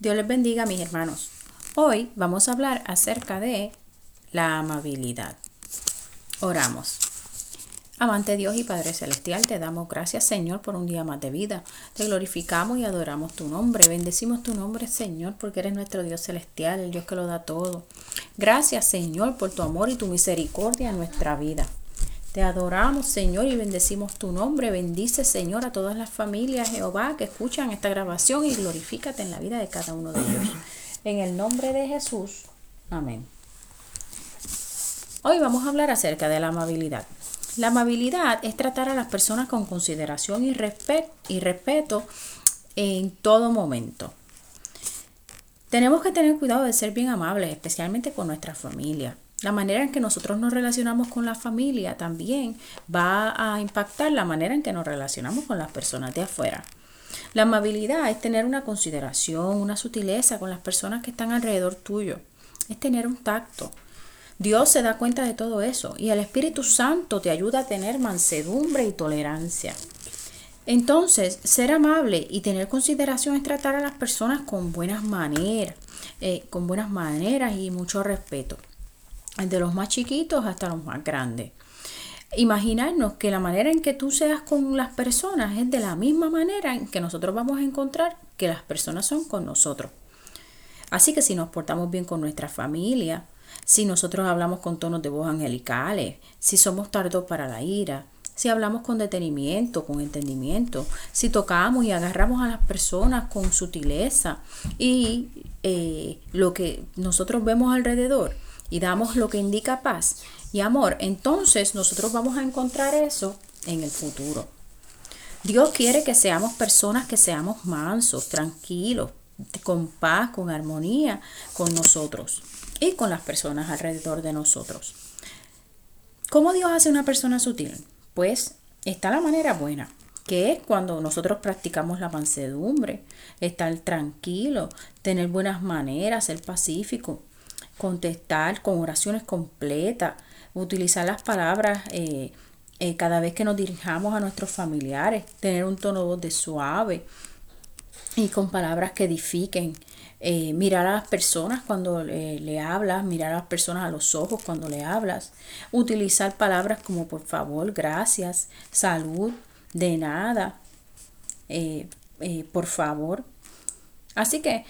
Dios les bendiga, mis hermanos. Hoy vamos a hablar acerca de la amabilidad. Oramos. Amante Dios y Padre Celestial, te damos gracias, Señor, por un día más de vida. Te glorificamos y adoramos tu nombre. Bendecimos tu nombre, Señor, porque eres nuestro Dios celestial, el Dios que lo da todo. Gracias, Señor, por tu amor y tu misericordia en nuestra vida. Te adoramos, Señor, y bendecimos tu nombre. Bendice, Señor, a todas las familias, Jehová, que escuchan esta grabación y glorifícate en la vida de cada uno de ellos. En el nombre de Jesús. Amén. Hoy vamos a hablar acerca de la amabilidad. La amabilidad es tratar a las personas con consideración y, y respeto en todo momento. Tenemos que tener cuidado de ser bien amables, especialmente con nuestra familia. La manera en que nosotros nos relacionamos con la familia también va a impactar la manera en que nos relacionamos con las personas de afuera. La amabilidad es tener una consideración, una sutileza con las personas que están alrededor tuyo. Es tener un tacto. Dios se da cuenta de todo eso y el Espíritu Santo te ayuda a tener mansedumbre y tolerancia. Entonces, ser amable y tener consideración es tratar a las personas con buenas maneras, eh, con buenas maneras y mucho respeto de los más chiquitos hasta los más grandes. Imaginarnos que la manera en que tú seas con las personas es de la misma manera en que nosotros vamos a encontrar que las personas son con nosotros. Así que si nos portamos bien con nuestra familia, si nosotros hablamos con tonos de voz angelicales, si somos tardos para la ira, si hablamos con detenimiento, con entendimiento, si tocamos y agarramos a las personas con sutileza y eh, lo que nosotros vemos alrededor, y damos lo que indica paz y amor, entonces nosotros vamos a encontrar eso en el futuro. Dios quiere que seamos personas que seamos mansos, tranquilos, con paz, con armonía con nosotros y con las personas alrededor de nosotros. ¿Cómo Dios hace una persona sutil? Pues está la manera buena, que es cuando nosotros practicamos la mansedumbre, estar tranquilo, tener buenas maneras, ser pacífico, contestar con oraciones completas, utilizar las palabras eh, eh, cada vez que nos dirijamos a nuestros familiares, tener un tono de voz suave y con palabras que edifiquen. Eh, mirar a las personas cuando le hablas, mirar a las personas a los ojos cuando le hablas, utilizar palabras como por favor, gracias, salud, de nada, por favor. Así que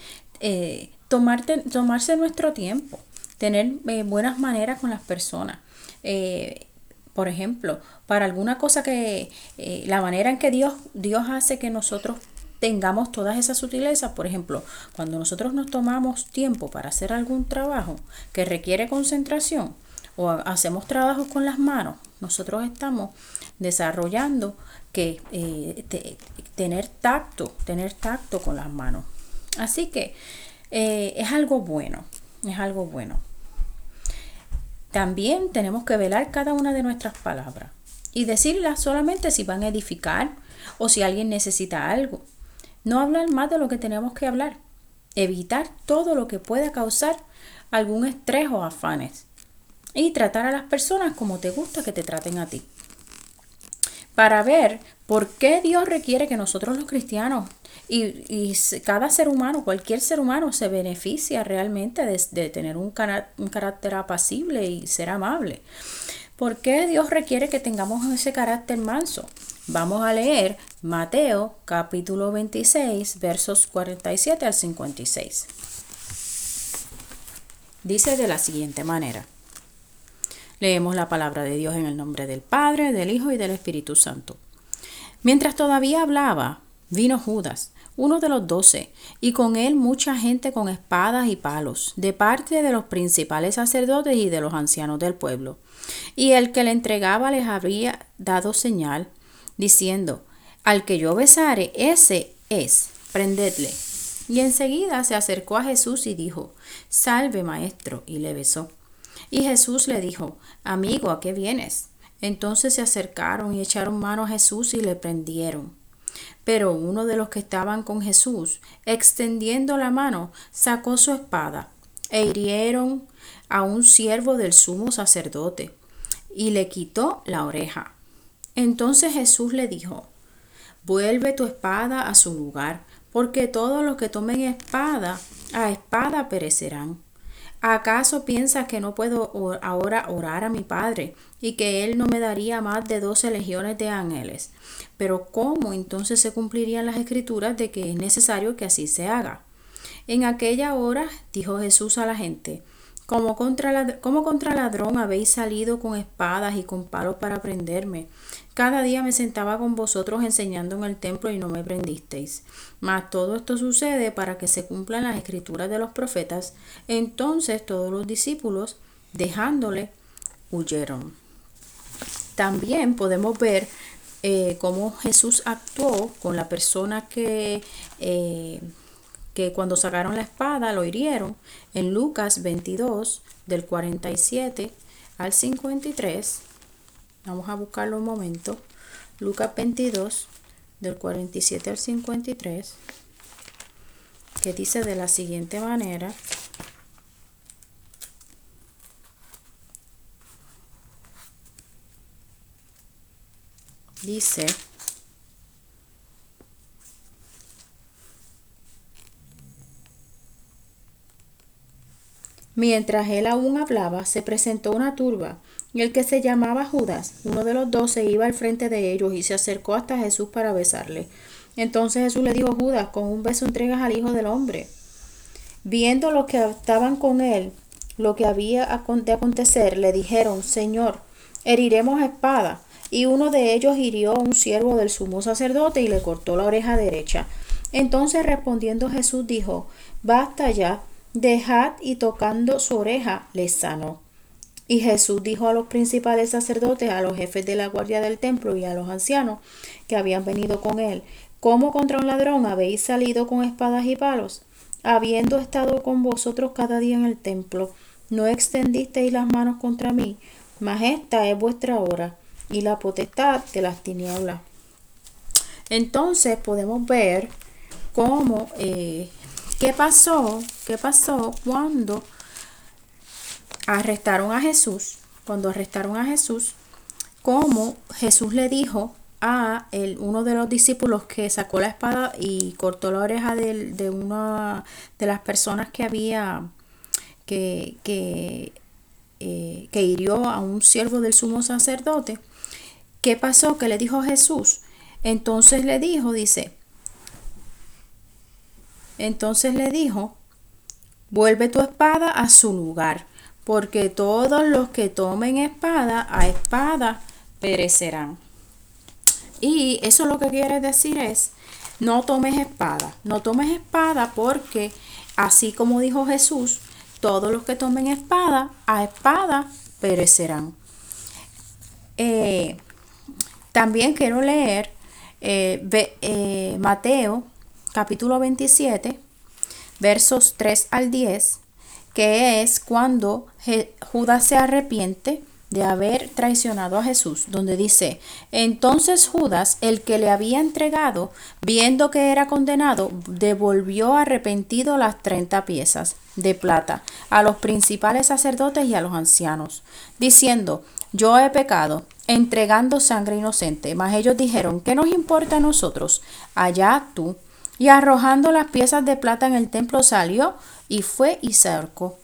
tomarte, tomarse nuestro tiempo, tener eh, buenas maneras con las personas. Eh, por ejemplo, para alguna cosa que eh, la manera en que Dios, Dios hace que nosotros tengamos todas esas sutilezas, por ejemplo, cuando nosotros nos tomamos tiempo para hacer algún trabajo que requiere concentración o hacemos trabajos con las manos, nosotros estamos desarrollando que tener tacto, tener tacto con las manos. Así que eh, es algo bueno, es algo bueno. También tenemos que velar cada una de nuestras palabras y decirlas solamente si van a edificar o si alguien necesita algo. No hablar más de lo que tenemos que hablar. Evitar todo lo que pueda causar algún estrés o afanes. Y tratar a las personas como te gusta que te traten a ti. Para ver por qué Dios requiere que nosotros los cristianos y, cada ser humano, cualquier ser humano se beneficia realmente de, tener un, un carácter apacible y ser amable. ¿Por qué Dios requiere que tengamos ese carácter manso? Vamos a leer Mateo capítulo 26 versos 47 al 56. Dice de la siguiente manera. Leemos la palabra de Dios en el nombre del Padre, del Hijo y del Espíritu Santo. Mientras todavía hablaba, vino Judas, uno de los doce, y con él mucha gente con espadas y palos, de parte de los principales sacerdotes y de los ancianos del pueblo. Y el que le entregaba les había dado señal, diciendo, Al que yo besare, ese es, prendedle. Y enseguida se acercó a Jesús y dijo, Salve, maestro, y le besó. Y Jesús le dijo, Amigo, ¿a qué vienes? Entonces se acercaron y echaron mano a Jesús y le prendieron. Pero uno de los que estaban con Jesús, extendiendo la mano, sacó su espada e hirieron a un siervo del sumo sacerdote y le quitó la oreja. Entonces Jesús le dijo, Vuelve tu espada a su lugar, porque todos los que tomen espada, a espada perecerán. ¿Acaso piensas que no puedo ahora orar a mi Padre y que Él no me daría más de doce legiones de ángeles? Pero ¿cómo entonces se cumplirían las escrituras de que es necesario que así se haga? En aquella hora dijo Jesús a la gente, como contra, como contra ladrón habéis salido con espadas y con palos para prenderme. Cada día me sentaba con vosotros enseñando en el templo y no me prendisteis. Mas todo esto sucede para que se cumplan las escrituras de los profetas. Entonces todos los discípulos, dejándole, huyeron. También podemos ver eh, cómo Jesús actuó con la persona que, eh, que cuando sacaron la espada lo hirieron. En Lucas 22, del 47 al 53 Vamos a buscarlo un momento. Lucas 22, del 47 al 53, que dice de la siguiente manera. Dice, mientras él aún hablaba, se presentó una turba y el que se llamaba Judas, uno de los doce, iba al frente de ellos y se acercó hasta Jesús para besarle. Entonces Jesús le dijo, Judas, con un beso entregas al Hijo del Hombre. Viendo los que estaban con él, lo que había de acontecer, le dijeron, Señor, heriremos espada. Y uno de ellos hirió a un siervo del sumo sacerdote y le cortó la oreja derecha. Entonces respondiendo Jesús dijo, Basta ya, dejad y tocando su oreja le sanó. Y Jesús dijo a los principales sacerdotes, a los jefes de la guardia del templo y a los ancianos que habían venido con él, ¿cómo contra un ladrón habéis salido con espadas y palos? Habiendo estado con vosotros cada día en el templo, no extendisteis las manos contra mí, mas esta es vuestra hora y la potestad de las tinieblas. Entonces podemos ver cómo, eh, qué pasó, qué pasó cuando arrestaron a Jesús, cuando arrestaron a Jesús, como Jesús le dijo a el, uno de los discípulos que sacó la espada y cortó la oreja de, una de las personas que había que, que, eh, que hirió a un siervo del sumo sacerdote. ¿Qué pasó? Que le dijo Jesús. Entonces le dijo, dice, entonces le dijo, vuelve tu espada a su lugar porque todos los que tomen espada, a espada perecerán. Y eso lo que quiere decir es, no tomes espada, no tomes espada porque, así como dijo Jesús, todos los que tomen espada, a espada perecerán. Eh, también quiero leer eh, eh, Mateo capítulo 27, versos 3 al 10 que es cuando Judas se arrepiente de haber traicionado a Jesús, donde dice, entonces Judas, el que le había entregado, viendo que era condenado, devolvió arrepentido las treinta piezas de plata a los principales sacerdotes y a los ancianos, diciendo, yo he pecado, entregando sangre inocente. Mas ellos dijeron, ¿qué nos importa a nosotros? Allá tú. Y arrojando las piezas de plata en el templo salió y fue y cercó.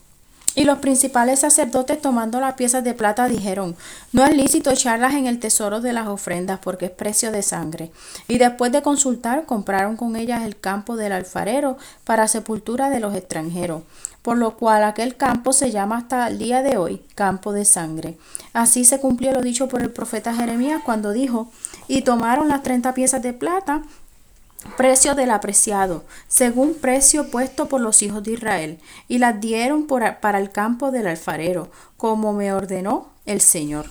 Y los principales sacerdotes tomando las piezas de plata dijeron, no es lícito echarlas en el tesoro de las ofrendas porque es precio de sangre. Y después de consultar, compraron con ellas el campo del alfarero para sepultura de los extranjeros, por lo cual aquel campo se llama hasta el día de hoy campo de sangre. Así se cumplió lo dicho por el profeta Jeremías cuando dijo, y tomaron las treinta piezas de plata precio del apreciado, según precio puesto por los hijos de Israel, y las dieron para el campo del alfarero, como me ordenó el Señor.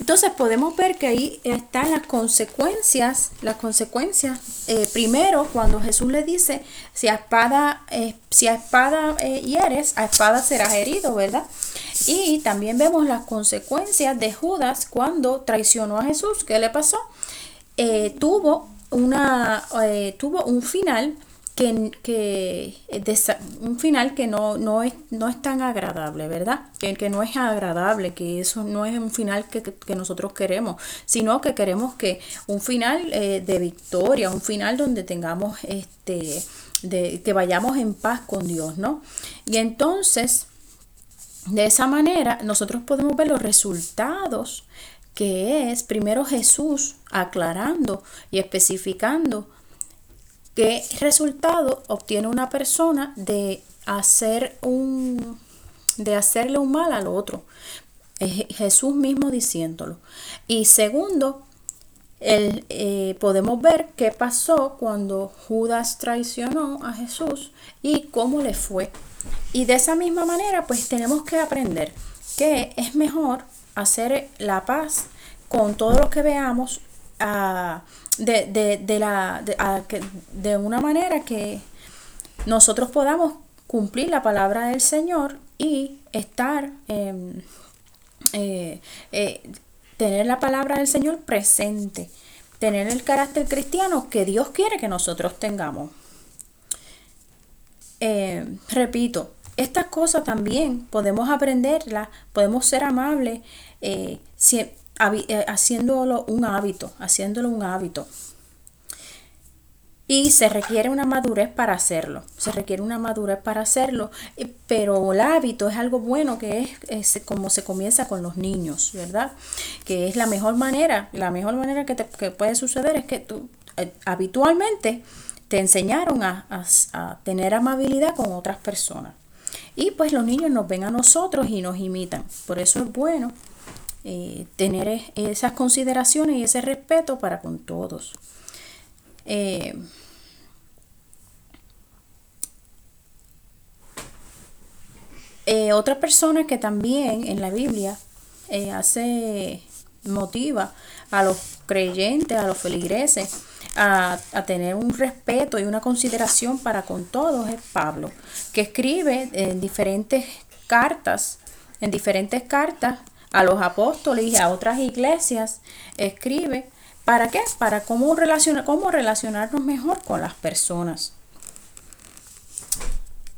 Entonces podemos ver que ahí están las consecuencias, las consecuencias. Eh, primero, cuando Jesús le dice, si a espada, eh, si a espada eh, hieres, a espada serás herido, ¿verdad? Y también vemos las consecuencias de Judas cuando traicionó a Jesús. ¿Qué le pasó? tuvo una, eh, tuvo un final que, que un final que no, no, es, no es tan agradable, ¿verdad? Que, que no es agradable, que eso no es un final que, que nosotros queremos, sino que queremos que un final eh, de victoria, un final donde tengamos este, de, que vayamos en paz con Dios, ¿no? Y entonces, de esa manera, nosotros podemos ver los resultados que es primero Jesús aclarando y especificando ¿Qué resultado obtiene una persona de hacer un de hacerle un mal al otro? Jesús mismo diciéndolo. Y segundo, el, eh, podemos ver qué pasó cuando Judas traicionó a Jesús y cómo le fue. Y de esa misma manera, pues tenemos que aprender que es mejor hacer la paz con todo lo que veamos a de, de, la, de, una manera que nosotros podamos cumplir la palabra del Señor y estar, em, eh, eh, tener la palabra del Señor presente, tener el carácter cristiano que Dios quiere que nosotros tengamos. Em, repito, estas cosas también podemos aprenderlas, podemos ser amables, eh, si, eh, haciéndolo un hábito, haciéndolo un hábito. Y se requiere una madurez para hacerlo, se requiere una madurez para hacerlo, eh, pero el hábito es algo bueno que es, como se comienza con los niños, ¿verdad? Que es la mejor manera, la mejor manera que, te, puede suceder es que tú habitualmente te enseñaron a, a tener amabilidad con otras personas. Y pues los niños nos ven a nosotros y nos imitan. Por eso es bueno eh, tener esas consideraciones y ese respeto para con todos. Eh, eh, otra persona que también en la Biblia hace motiva a los creyentes, a los feligreses, a, a, tener un respeto y una consideración para con todos es Pablo, que escribe en diferentes cartas, en diferentes cartas a los apóstoles y a otras iglesias, escribe, ¿para qué? Para cómo, cómo relacionarnos mejor con las personas.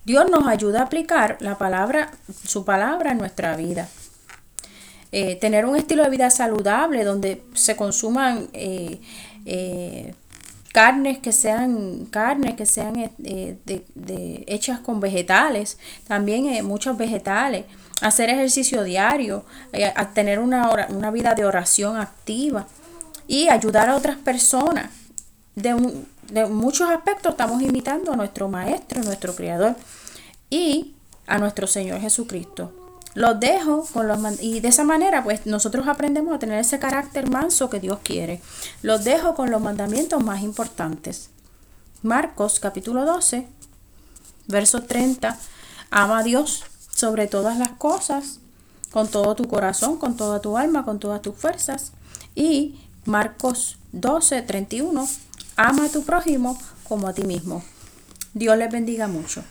Dios nos ayuda a aplicar la palabra, su palabra en nuestra vida. Eh, tener un estilo de vida saludable donde se consuman eh, eh, carnes que sean carnes que sean hechas con vegetales, también muchos vegetales hacer ejercicio diario, eh, a tener una, una vida de oración activa y ayudar a otras personas. De, de muchos aspectos estamos imitando a nuestro Maestro, nuestro Creador y a nuestro Señor Jesucristo. Los dejo con los y de esa manera pues nosotros aprendemos a tener ese carácter manso que Dios quiere. Los dejo con los mandamientos más importantes. Marcos capítulo 12, verso 30. Ama a Dios sobre todas las cosas, con todo tu corazón, con toda tu alma, con todas tus fuerzas. Y Marcos 12, 31, ama a tu prójimo como a ti mismo. Dios les bendiga mucho.